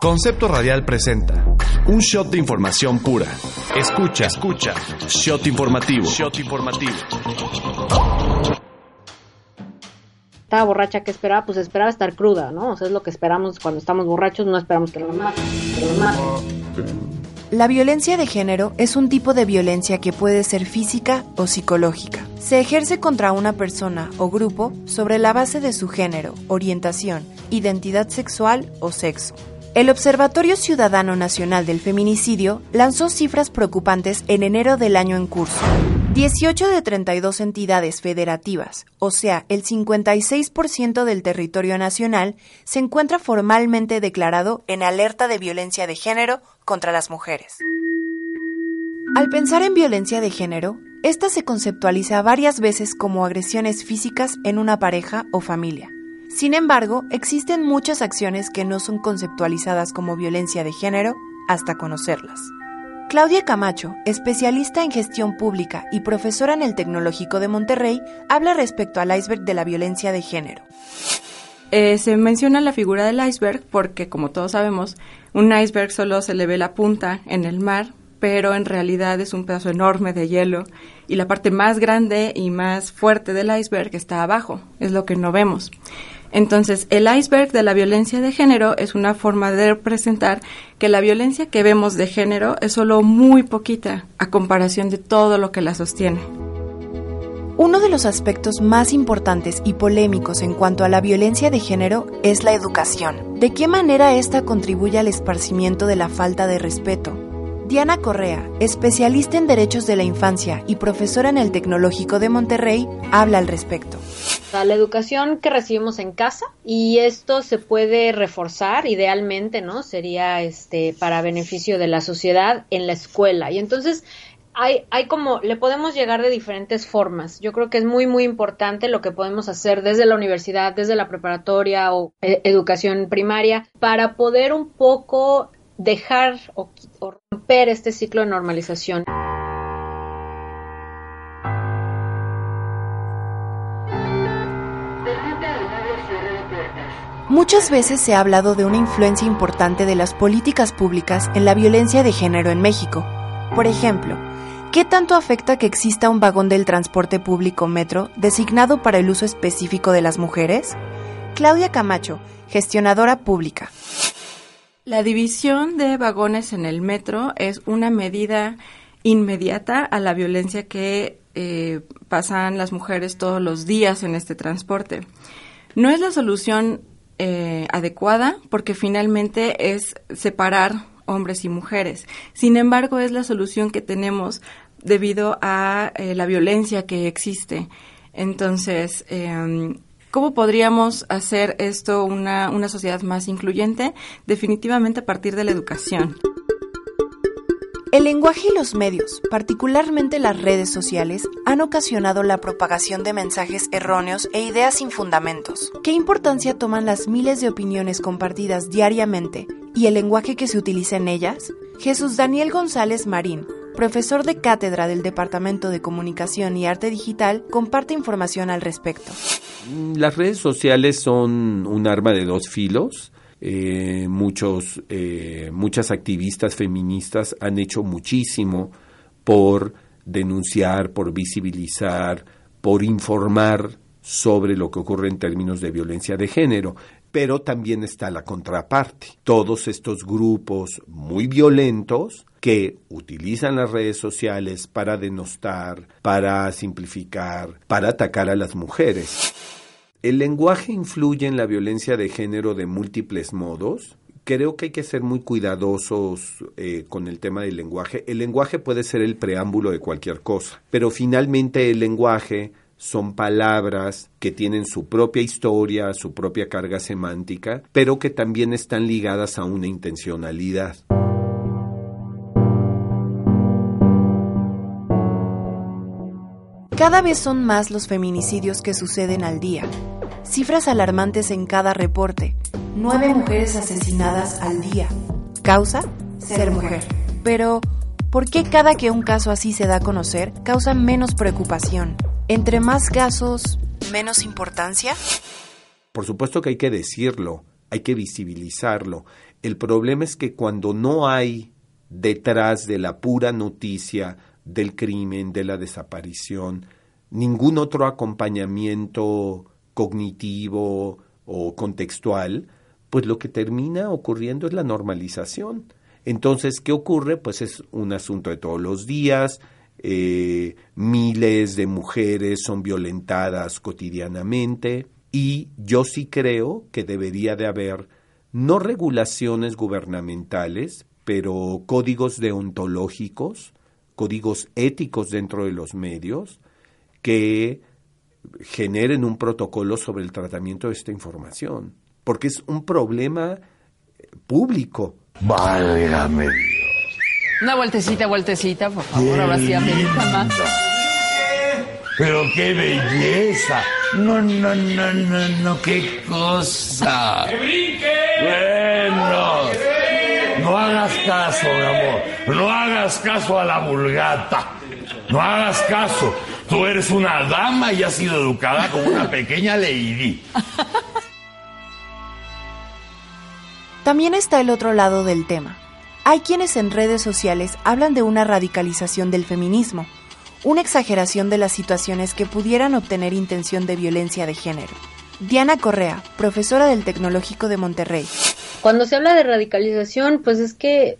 Concepto Radial presenta un shot de información pura. Escucha, escucha. Shot informativo. Shot informativo. Estaba borracha, ¿qué esperaba? Pues esperaba estar cruda, ¿no? O sea, es lo que esperamos cuando estamos borrachos, no esperamos que nos maten. Que nos maten. La violencia de género es un tipo de violencia que puede ser física o psicológica. Se ejerce contra una persona o grupo sobre la base de su género, orientación, identidad sexual o sexo. El Observatorio Ciudadano Nacional del Feminicidio lanzó cifras preocupantes en enero del año en curso. 18 de 32 entidades federativas, o sea, el 56% del territorio nacional, se encuentra formalmente declarado en alerta de violencia de género contra las mujeres. Al pensar en violencia de género, esta se conceptualiza varias veces como agresiones físicas en una pareja o familia. Sin embargo, existen muchas acciones que no son conceptualizadas como violencia de género hasta conocerlas. Claudia Camacho, especialista en gestión pública y profesora en el Tecnológico de Monterrey, habla respecto al iceberg de la violencia de género. Eh, se menciona la figura del iceberg porque, como todos sabemos, un iceberg solo se le ve la punta en el mar, pero en realidad es un pedazo enorme de hielo y la parte más grande y más fuerte del iceberg está abajo, es lo que no vemos. Entonces, el iceberg de la violencia de género es una forma de representar que la violencia que vemos de género es solo muy poquita a comparación de todo lo que la sostiene. Uno de los aspectos más importantes y polémicos en cuanto a la violencia de género es la educación. ¿De qué manera esta contribuye al esparcimiento de la falta de respeto, Diana Correa, especialista en derechos de la infancia y profesora en el Tecnológico de Monterrey, habla al respecto. La educación que recibimos en casa y esto se puede reforzar idealmente, ¿no? Sería este para beneficio de la sociedad en la escuela. Y entonces hay, hay como, le podemos llegar de diferentes formas. Yo creo que es muy, muy importante lo que podemos hacer desde la universidad, desde la preparatoria o eh, educación primaria, para poder un poco dejar o, romper este ciclo de normalización. Muchas veces se ha hablado de una influencia importante de las políticas públicas en la violencia de género en México. Por ejemplo, ¿qué tanto afecta que exista un vagón del transporte público metro designado para el uso específico de las mujeres? Claudia Camacho, gestionadora pública. La división de vagones en el metro es una medida inmediata a la violencia que eh, pasan las mujeres todos los días en este transporte. No es la solución eh, adecuada porque finalmente es separar hombres y mujeres. Sin embargo, es la solución que tenemos debido a eh, la violencia que existe. Entonces, em, ¿Cómo podríamos hacer esto una, una sociedad más incluyente? Definitivamente a partir de la educación. El lenguaje y los medios, particularmente las redes sociales, han ocasionado la propagación de mensajes erróneos e ideas sin fundamentos. ¿Qué importancia toman las miles de opiniones compartidas diariamente y el lenguaje que se utiliza en ellas? Jesús Daniel González Marín, profesor de cátedra del Departamento de Comunicación y Arte Digital, comparte información al respecto. Las redes sociales son un arma de dos filos. Eh, muchos, eh, muchas activistas feministas han hecho muchísimo por denunciar, por visibilizar, por informar sobre lo que ocurre en términos de violencia de género. Pero también está la contraparte, todos estos grupos muy violentos que utilizan las redes sociales para denostar, para simplificar, para atacar a las mujeres. El lenguaje influye en la violencia de género de múltiples modos. Creo que hay que ser muy cuidadosos eh, con el tema del lenguaje. El lenguaje puede ser el preámbulo de cualquier cosa, pero finalmente el lenguaje son palabras que tienen su propia historia, su propia carga semántica, pero que también están ligadas a una intencionalidad. Cada vez son más los feminicidios que suceden al día. Cifras alarmantes en cada reporte. Nueve mujeres asesinadas al día. ¿Causa? Ser mujer. Pero, ¿por qué cada que un caso así se da a conocer causa menos preocupación? Entre más casos, menos importancia? Por supuesto que hay que decirlo, hay que visibilizarlo. El problema es que cuando no hay detrás de la pura noticia del crimen, de la desaparición, ningún otro acompañamiento cognitivo o contextual, pues lo que termina ocurriendo es la normalización. Entonces, ¿qué ocurre? Pues es un asunto de todos los días, eh, miles de mujeres son violentadas cotidianamente y yo sí creo que debería de haber no regulaciones gubernamentales, pero códigos deontológicos códigos éticos dentro de los medios que generen un protocolo sobre el tratamiento de esta información, porque es un problema público. Válgame. Una vueltecita, vueltecita, por favor, ahora sí más. Pero qué belleza. No, no, no, no, no, qué cosa. ¡Que brinque! Bueno. No hagas caso, mi amor. No hagas caso a la vulgata. No hagas caso. Tú eres una dama y has sido educada como una pequeña lady. También está el otro lado del tema. Hay quienes en redes sociales hablan de una radicalización del feminismo, una exageración de las situaciones que pudieran obtener intención de violencia de género. Diana Correa, profesora del Tecnológico de Monterrey. Cuando se habla de radicalización, pues es que,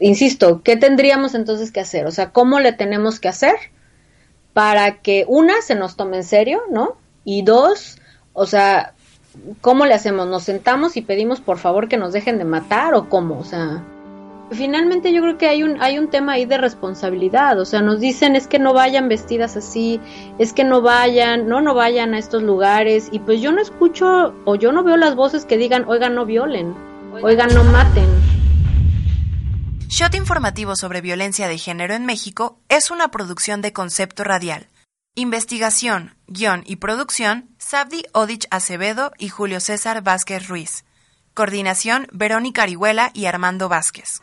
insisto, ¿qué tendríamos entonces que hacer? O sea, ¿cómo le tenemos que hacer para que una se nos tome en serio, ¿no? Y dos, o sea, ¿cómo le hacemos? ¿Nos sentamos y pedimos por favor que nos dejen de matar o cómo? O sea, finalmente yo creo que hay un, hay un tema ahí de responsabilidad, o sea, nos dicen es que no vayan vestidas así, es que no vayan, no, no vayan a estos lugares, y pues yo no escucho o yo no veo las voces que digan, oigan, no violen, oigan, no maten. Shot informativo sobre violencia de género en México es una producción de concepto radial. Investigación, guion y producción, Sabdi Odich Acevedo y Julio César Vázquez Ruiz. Coordinación, Verónica Arihuela y Armando Vázquez.